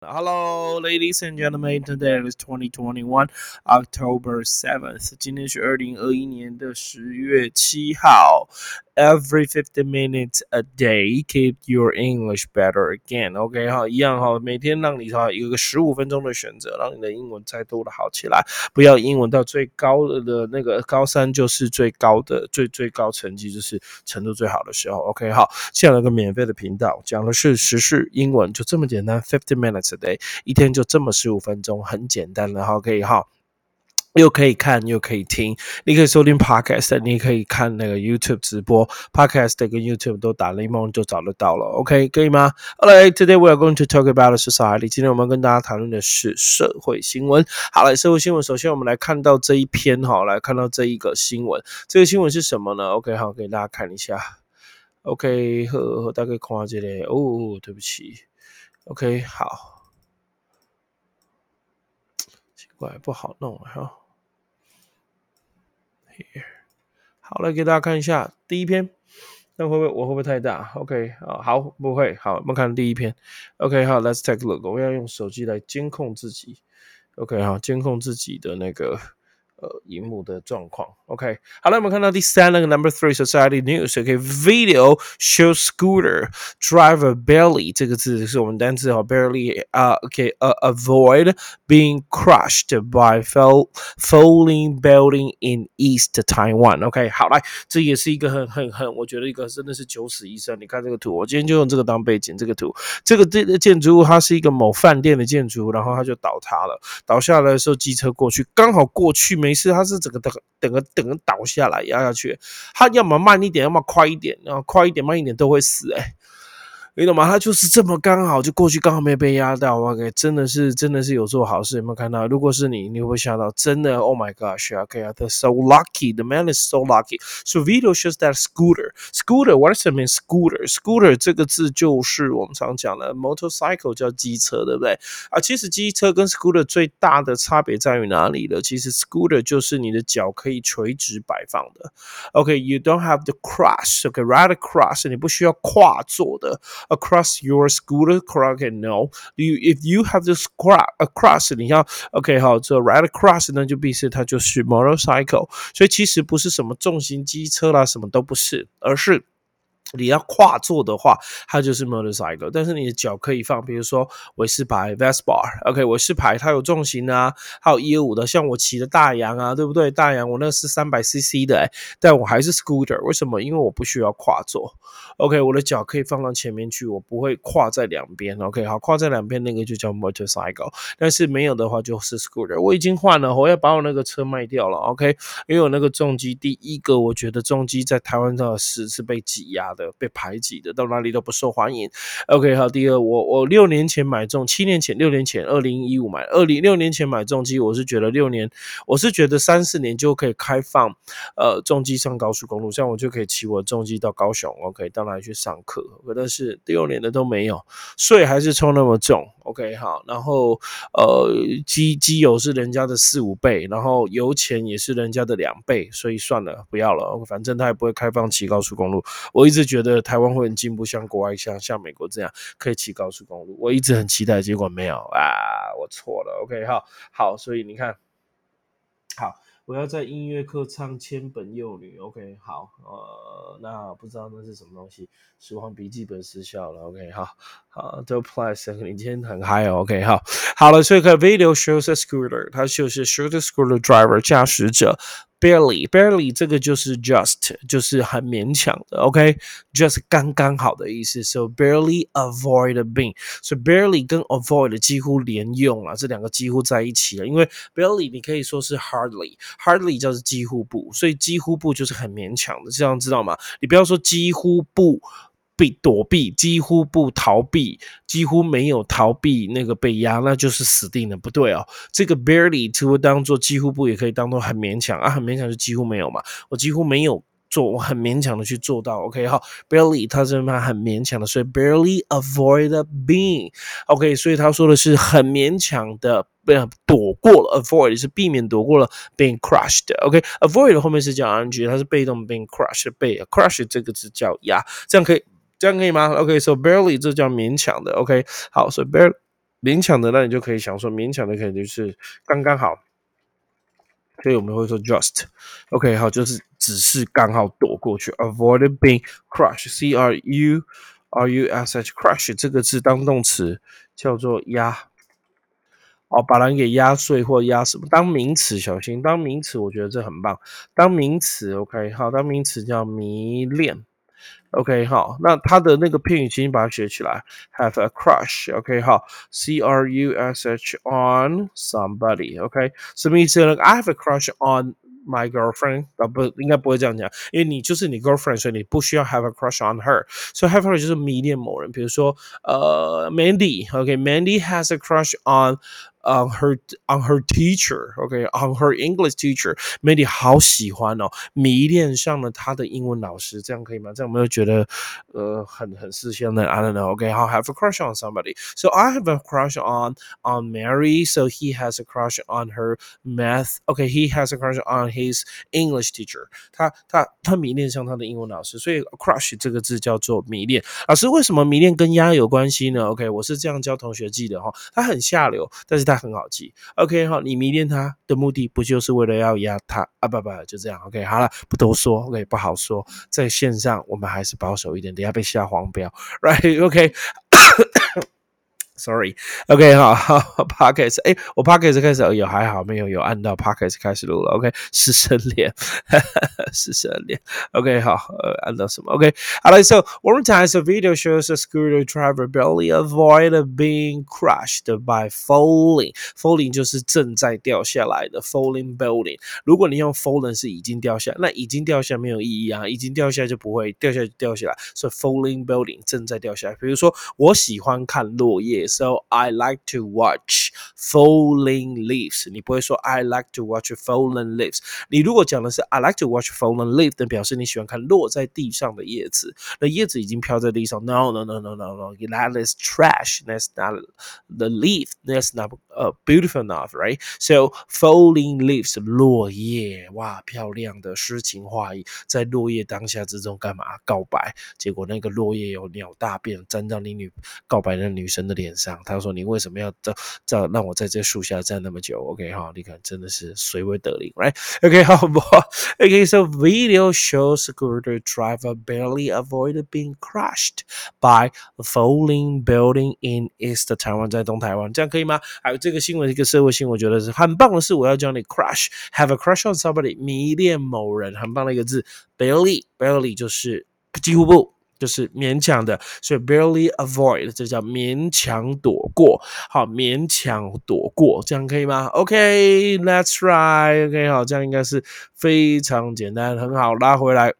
Hello, ladies and gentlemen. Today is 2021 October 7th. 今天是二零二一年的十月七号。Every fifty minutes a day, keep your English better again. OK 哈，一样哈，每天让你哈有个十五分钟的选择，让你的英文再多的好起来。不要英文到最高的那个高三就是最高的最最高成绩，就是程度最好的时候。OK 好，现在有个免费的频道，讲的是时事英文，就这么简单，fifty minutes a day，一天就这么十五分钟，很简单的哈，可以哈。又可以看又可以听，你可以收听 podcast，你可以看那个 YouTube 直播，podcast 跟 YouTube 都打雷蒙就找得到了，OK 可以吗来，today we are going to talk about society。今天我们跟大家谈论的是社会新闻。好了，社会新闻，首先我们来看到这一篇哈，来看到这一个新闻，这个新闻是什么呢？OK，好，给大家看一下。OK，呵，大概看这里。哦，对不起。OK，好，怪，不好弄哈。好来，给大家看一下第一篇，那会不会我会不会太大？OK 啊，好，不会。好，我们看第一篇。OK，好，Let's take a look。我要用手机来监控自己。OK，好，监控自己的那个。呃，荧幕的状况。OK，好了，我们看到第三那个 Number Three Society News。OK，Video shows scooter driver barely 这个字是我们单词哈，barely 啊，OK，uh, avoid being crushed by fall falling building in East Taiwan。OK，好来，这也是一个很很很，我觉得一个真的是九死一生。你看这个图，我今天就用这个当背景。这个图，这个这建筑物它是一个某饭店的建筑，然后它就倒塌了。倒下来的时候，机车过去，刚好过去没。没事，他是整个等整个等个倒下来压下去，他要么慢一点，要么快一点，然后快一点慢一点都会死哎。你懂吗？他就是这么刚好就过去，刚好没被压到。OK，真的是真的是有做好事。有没有看到？如果是你，你会不会吓到？真的，Oh my gosh，OK，the so lucky. The man is so lucky. So video shows that scooter. Scooter. What does it mean? Scooter. Scooter 这个字就是我们常讲的 motorcycle，叫机车，对不对？啊，其实机车跟 scooter 最大的差别在于哪里呢？其实 scooter 就是你的脚可以垂直摆放的。OK，you don't have the cross. OK，right across，你不需要跨坐的。across your scooter okay no you if you have this cross across 你要 OK 好这 right across 那就必是它就是 motorcycle，所以其实不是什么重型机车啦，什么都不是，而是。 你要跨坐的话，它就是 motorcycle，但是你的脚可以放，比如说韦斯牌 Vespa，OK，韦斯牌它有重型啊，还有一二五的，像我骑的大洋啊，对不对？大洋我那是三百 CC 的，但我还是 scooter，为什么？因为我不需要跨坐，OK，我的脚可以放到前面去，我不会跨在两边，OK，好，跨在两边那个就叫 motorcycle，但是没有的话就是 scooter。我已经换了，我要把我那个车卖掉了，OK，因为我那个重机，第一个我觉得重机在台湾的是是被挤压的。的被排挤的，到哪里都不受欢迎。OK，好，第二，我我六年前买重，七年前，六年前，二零一五买，二零六年前买重机，我是觉得六年，我是觉得三四年就可以开放，呃，重机上高速公路，这样我就可以骑我重机到高雄我可以到哪里去上课？但是六年的都没有，税还是抽那么重，OK，好，然后呃，机机油是人家的四五倍，然后油钱也是人家的两倍，所以算了，不要了，反正他也不会开放骑高速公路，我一直。觉得台湾会很进步，像国外，像像美国这样可以骑高速公路，我一直很期待，结果没有啊，我错了。OK，好，好，所以你看，好，我要在音乐课唱千本幼女。OK，好，呃，那不知道那是什么东西，时光笔记本失效了。OK，好，好，The Plus，你今天很嗨哦。OK，好，好了，所以个 video shows a scooter，它就是 shows a scooter driver 驾驶者。Barely, barely，这个就是 just，就是很勉强的，OK，just 刚刚好的意思。So barely avoid being，所以 barely 跟 avoid 几乎连用了，这两个几乎在一起了。因为 barely 你可以说是 hardly，hardly 就是几乎不，所以几乎不就是很勉强的，这样知道吗？你不要说几乎不。避躲避，几乎不逃避，几乎没有逃避那个被压，那就是死定了。不对哦，这个 barely 除了当做几乎不，也可以当做很勉强啊，很勉强就几乎没有嘛。我几乎没有做，我很勉强的去做到。OK，好，barely 它是蛮很勉强的，所以 barely avoid being。OK，所以他说的是很勉强的被躲过了，avoid 是避免躲过了 being crushed。OK，avoid 后面是叫 ing，它是被动 being crushed，被 crush 这个字叫压，这样可以。这样可以吗？OK，so barely 这叫勉强的。OK，好，所以 barely 勉强的，那你就可以想说，勉强的可能就是刚刚好。所以我们会说 just，OK，好，就是只是刚好躲过去，avoid being crushed，c r u r u s h，crush 这个字当动词叫做压，哦，把人给压碎或压什么？当名词小心，当名词我觉得这很棒，当名词 OK，好，当名词叫迷恋。OK，好，那它的那个片语，请你把它学起来。Have a crush，OK，好，C R U S H on somebody，OK，什么意思呢？I have a crush on my girlfriend，啊不，应该不会这样讲，因为你就是你 girlfriend，所以你不需要 have a crush on her。所以 have a crush 就是迷恋某人，比如说呃，Mandy，OK，Mandy has a crush on。 on her on her teacher, OK, on her English teacher. Mandy 好喜欢哦，迷恋上了她的英文老师，这样可以吗？这样我们就觉得呃很很事先的 I don't know, OK, I'll have a crush on somebody. So I have a crush on on Mary, so he has a crush on her math. OK, he has a crush on his English teacher. 他他他迷恋上他的英文老师，所以 crush 这个字叫做迷恋。老师为什么迷恋跟鸭有关系呢？OK，我是这样教同学记的哈，他很下流，但是他 很好记。OK 哈，你迷恋他的目的不就是为了要压他啊？不不，就这样。OK，好了，不多说。OK，不好说。在线上我们还是保守一点，等下被下黄标。Right？OK。Sorry，OK 哈，Pockets，哎，我 Pockets 开始有还好没有有按到 Pockets 开始录了，OK，是生脸，是生脸，OK 好，呃，按到什么？OK，好了，So one time the video shows a scooter driver barely avoid being crushed by falling，falling 就是正在掉下来的 falling building。如果你用 fallen 是已经掉下，那已经掉下没有意义啊，已经掉下就不会掉下就掉下来，所以 falling building 正在掉下来。比如说我喜欢看落叶。So I like to watch falling leaves。你不会说 I like to watch fallen leaves。你如果讲的是 I like to watch fallen leaves，那表示你喜欢看落在地上的叶子。那叶子已经飘在地上。No no no no no no. That is trash. That's not the leaf. That's not uh beautiful enough, right? So falling leaves，落叶，哇，漂亮的诗情画意，在落叶当下之中干嘛？告白。结果那个落叶有鸟大便沾到你女告白的女生的脸。 上，他说：“你为什么要这这让我在这树下站那么久？”OK 哈，你看真的是随位得令，Right？OK 好不？OK，so video shows scooter driver barely avoided being crushed by a falling building in East Taiwan，在东台湾，这样可以吗？还有这个新闻，一个社会新闻，我觉得是很棒的是，我要教你 crush，have a crush on somebody，迷恋某人，很棒的一个字，barely，barely 就是几乎不。就是勉强的，所以 barely avoid 这叫勉强躲过，好，勉强躲过，这样可以吗？OK，Let's try，OK，好，这样应该是非常简单，很好，拉回来。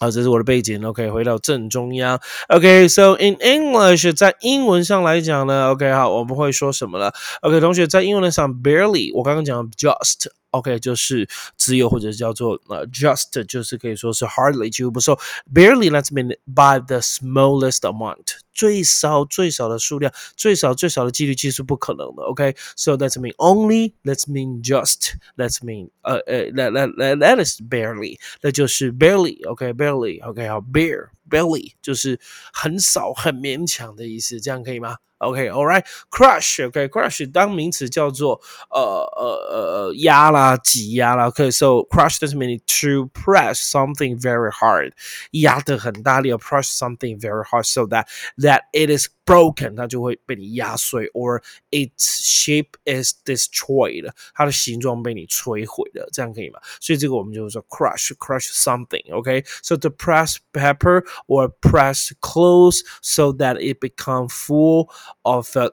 好，这是我的背景，OK，回到正中央，OK，So in English，在英文上来讲呢，OK，好，我们会说什么了？OK，同学在英文上 barely，我刚刚讲 just。OK，就是只有或者叫做呃 just，就是可以说是 hardly 几乎不受 barely let's mean by the smallest amount， 最少最少的数量，最少最少的几率其实是不可能的。OK，so、okay? let's mean only let's mean just let's mean 呃呃 let let let let is barely，那就是 barely OK barely OK 好 bare barely 就是很少很勉强的意思，这样可以吗？OK，all right，crush，OK，crush 当名词叫做呃呃呃压啦、挤压啦。OK，so crush doesn't mean to press something very hard，压得很大力，press something very hard so that that it is broken，它就会被你压碎，or its shape is destroyed，它的形状被你摧毁了，这样可以吗？所以这个我们就是说 crush，crush something，OK，so to press pepper or press clothes so that it become full of uh,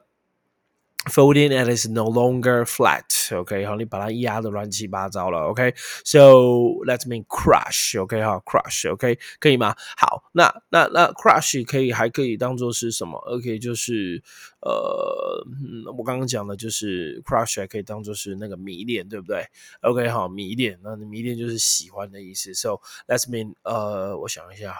folding and is no longer flat. OK，好，你把它压的乱七八糟了。OK，so、let me crush。OK，好，crush。OK，可以吗？好，那那那 crush 可以还可以当做是什么？OK，就是呃，我刚刚讲的就是 crush 还可以当做是那个迷恋，对不对？OK，好，迷恋，那你迷恋就是喜欢的意思。So let's mean 呃，我想一下，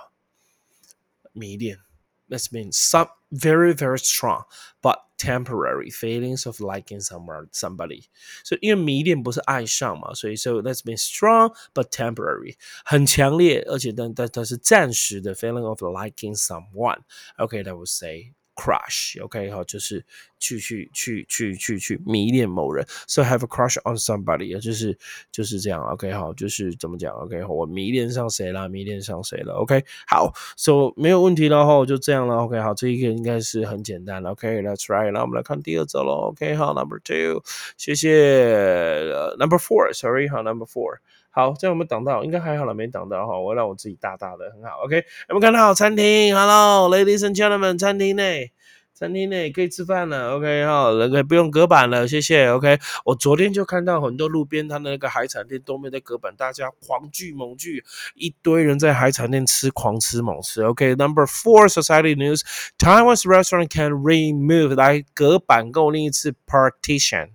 迷恋。Let's mean some very very strong but temporary feelings of liking someone somebody。所以因为迷恋不是爱上嘛，所以 so let's mean strong but temporary，很强烈，而且但但它是暂时的 feeling of liking someone。Okay, that would say crush，OK，好，就是去去去去去去迷恋某人，so have a crush on somebody，就是就是这样，OK，好，就是怎么讲，OK，我迷恋上谁了，迷恋上谁了，OK，好，so 没有问题了哈，就这样了，OK，好，这一个应该是很简单，OK，That's right，那我们来看第二则喽，OK，好，Number two，谢谢，Number four，Sorry，好，Number four。好，这样我们挡到，应该还好了，没挡到哈。我让我自己大大的，很好。OK，有没有看到餐厅？Hello，ladies and gentlemen，餐厅内，餐厅内可以吃饭了。OK，哈，那个不用隔板了，谢谢。OK，我昨天就看到很多路边摊的那个海产店都没有在隔板，大家狂聚猛聚，一堆人在海产店吃，狂吃猛吃。OK，Number four society news，Taiwan's restaurant can remove 来隔板，跟我另一次 partition。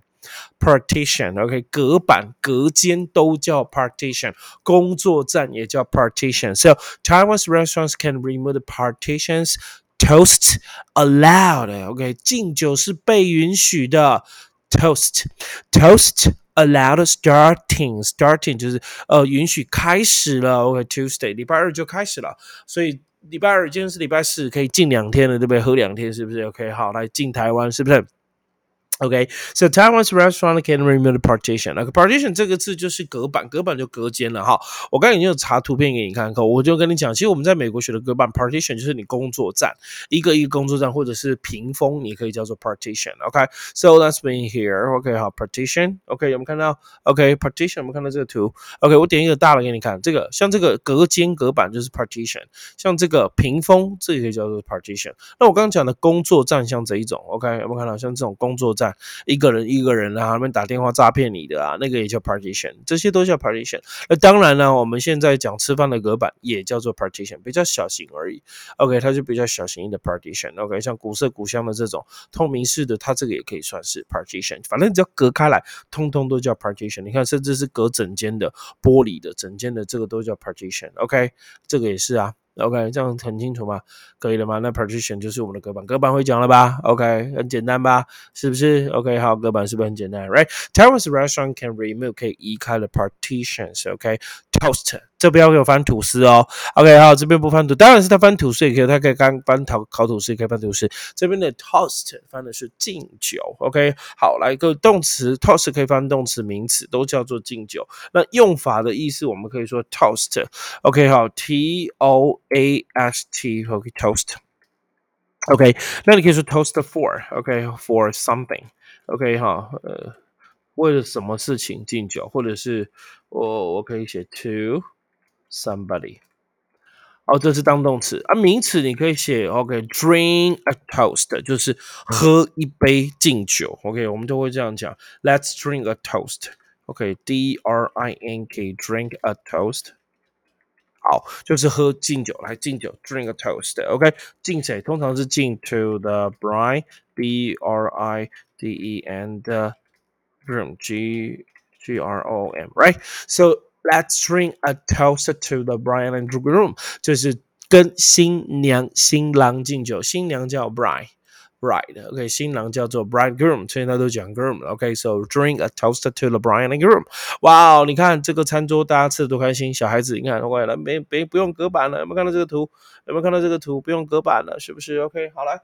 partition，OK，隔板、隔间都叫 partition，工作站也叫 partition。So Taiwan's restaurants can remove the partitions. Toast allowed. OK，敬酒是被允许的。Toast, toast allowed starting. Starting 就是呃允许开始了。OK，Tuesday 礼拜二就开始了，所以礼拜二今天是礼拜四，可以禁两天了，对不对？喝两天是不是？OK，好，来进台湾是不是 ？OK, so Taiwan's restaurant can remove partition. 那个 partition 这个字就是隔板，隔板就隔间了哈。我刚才已经有查图片给你看过，我就跟你讲，其实我们在美国学的隔板 partition 就是你工作站，一个一个工作站或者是屏风，你可以叫做 partition。OK, so let's be here. OK，好，partition。OK，有没有看到？OK，partition，有没有看到这个图？OK，我点一个大的给你看，这个像这个隔间隔板就是 partition，像这个屏风，这个可以叫做 partition。那我刚刚讲的工作站像这一种，OK，有没有看到像这种工作站？一个人一个人啊，他们打电话诈骗你的啊，那个也叫 partition，这些都叫 partition。那当然呢，我们现在讲吃饭的隔板也叫做 partition，比较小型而已。OK，它就比较小型的 partition。OK，像古色古香的这种透明式的，它这个也可以算是 partition。反正只要隔开来，通通都叫 partition。你看，甚至是隔整间的玻璃的整间的，这个都叫 partition。OK，这个也是啊。OK，这样很清楚吗？可以了吗？那 partition 就是我们的隔板，隔板会讲了吧？OK，很简单吧？是不是？OK，好，隔板是不是很简单？Right？Taiwan's restaurant can remove 可以移开的 partitions，OK？Toast 这边要翻吐司哦。OK，好，这边不翻吐，当然是他翻吐司也可以，他可以干翻烤烤吐司，也可以翻吐司。这边的 toast 翻的是敬酒。OK，好，来个动词 toast 可以翻动词、名词，都叫做敬酒。那用法的意思，我们可以说 toast。OK，好，T O A S T。OK，toast。OK，那你可以说 toast for。OK，for something。OK，哈，呃，为了什么事情敬酒，或者是我我可以写 to。somebody，哦，这是当动词啊。名词你可以写 OK，drink a toast，就是喝一杯敬酒。OK，我们都会这样讲，Let's drink a toast。OK，D R I N K，drink a toast。好，就是喝敬酒，来敬酒，drink a toast。OK，敬谁？通常是敬 to the bride，B R I D E and groom，G G R O M，right？So Let's drink a toast to the bride and groom，就是跟新娘、新郎敬酒。新娘叫 bride，bride，OK，新郎叫做 bridegroom，所以他都讲 groom。OK，so drink a toast to the bride and groom。哇哦，你看这个餐桌，大家吃的多开心。小孩子，你看，快了，没没不用隔板了。有没有看到这个图？有没有看到这个图？不用隔板了，是不是？OK，好来。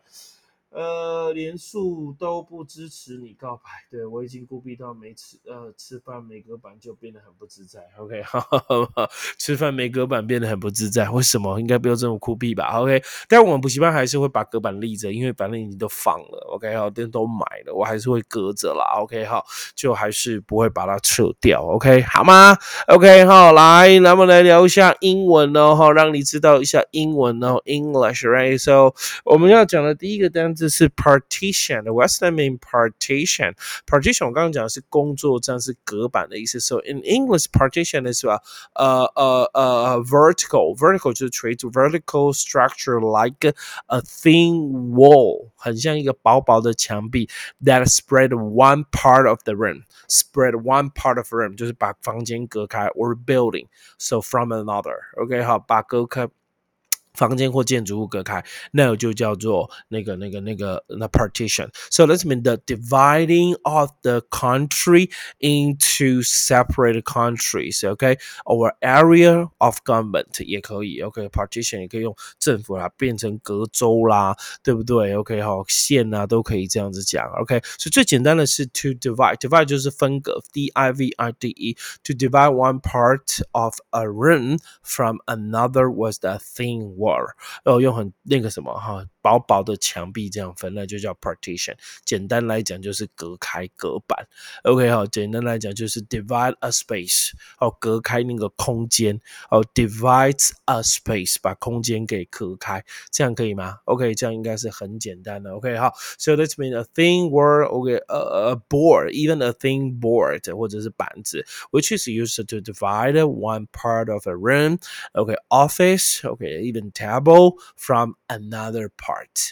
呃，连树都不支持你告白，对我已经孤僻到没吃呃吃饭没隔板就变得很不自在。OK，吃饭没隔板变得很不自在，为什么？应该不要这么孤僻吧？OK，但我们补习班还是会把隔板立着，因为反正已经都放了。OK，好，店都买了，我还是会隔着啦。OK，好，就还是不会把它撤掉。OK，好吗？OK，好，来，那么来聊一下英文哦，哈，让你知道一下英文哦，English，right？So，我们要讲的第一个单词。这是 partition。What's that mean? Partition. Partition 我刚刚讲的是工作站是隔板的意思。So in English, partition is 吧，呃呃呃 vertical. Vertical 就是垂直，vertical structure like a thin wall，很像一个薄薄的墙壁，that spread one part of the room. Spread one part of the room 就是把房间隔开，or building. So from another. OK，好，把隔开。 房间或建筑物隔开，那就叫做那个、那个、那个那 partition。So let's mean the dividing of the country into separate countries. OK, or area of government 也可以。OK，partition 也可以用政府啦，变成隔州啦，对不对？OK，好，县啊都可以这样子讲。OK，所以最简单的是 to divide，divide 就是分隔，D I V I D E。To divide one part of a room from another was the thing word，哦，用很那个什么哈，薄薄的墙壁这样分，那就叫 partition。简单来讲就是隔开隔板。OK 好，简单来讲就是 divide a space，哦，隔开那个空间，哦，divides a space，把空间给隔开，这样可以吗？OK，这样应该是很简单的。OK 好，So that's mean a thin word。OK，a board，even a thin board，或者是板子，which is used to divide one part of a room。OK，office，OK，even table from another part。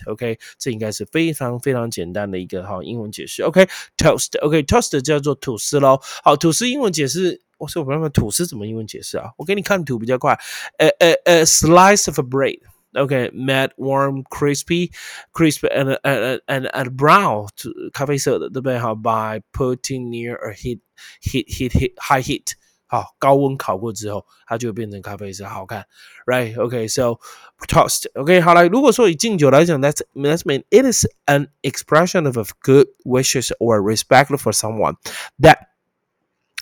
OK，这应该是非常非常简单的一个哈英文解释。OK，toast，OK，toast 叫做吐司喽。好，吐司英文解释。我说我们吐司怎么英文解释啊？我给你看图比较快。呃呃呃，slice of a bread。Okay, mad, warm, crispy, crisp, and and and and brown 咖啡色的，对不对？好，by putting near a heat heat heat heat high heat 好，高温烤过之后，它就会变成咖啡色，好看，right？OK，so toast。OK，好了，如果说以敬酒来讲，that's that's mean it is an expression of good wishes or respect for someone that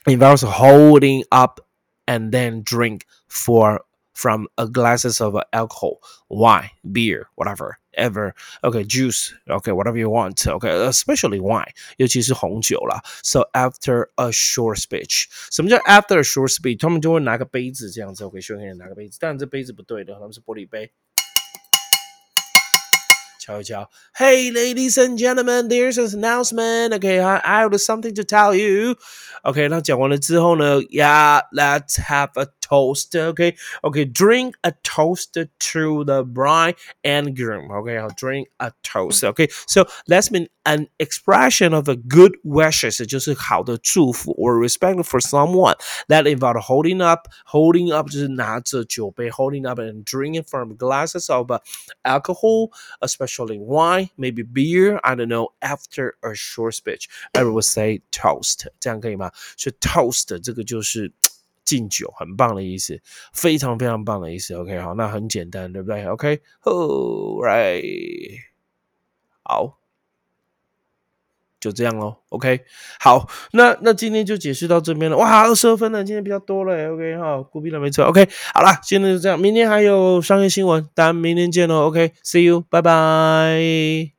involves holding up and then drink for from a glasses of alcohol, wine, beer, whatever, ever. Okay, juice. Okay, whatever you want. Okay, especially wine，尤其是红酒啦。So after a short speech，什么叫 after a short speech？他们就会拿个杯子这样子，OK，学员拿个杯子，但这杯子不对的，他们是玻璃杯。敲一敲。Hey, ladies and gentlemen, there's an announcement. Okay, I, I have something to tell you. OK，那讲完了之后呢，Yeah, let's have a toast. Okay, okay, drink a toast to the bride and groom. Okay, I'll drink a toast. Okay, so let's mean an expression of a good wishes，就是好的祝福，or respect for someone that involve holding up. Holding up 就是拿着酒杯，holding up and drinking from glasses of alcohol, especially wine, maybe beer. I don't know. After a short speech, everyone would say toast. 这样可以吗？所以 toast 这个就是 敬酒，很棒的意思，非常非常棒的意思。OK，好，那很简单，对不对？OK，Right，好，就这样喽。OK，好，那那今天就解释到这边了。哇，二十二分了，今天比较多了。OK，好，孤僻了没错。OK，好了，今天就这样，明天还有商业新闻，大家明天见喽。OK，See you，拜拜。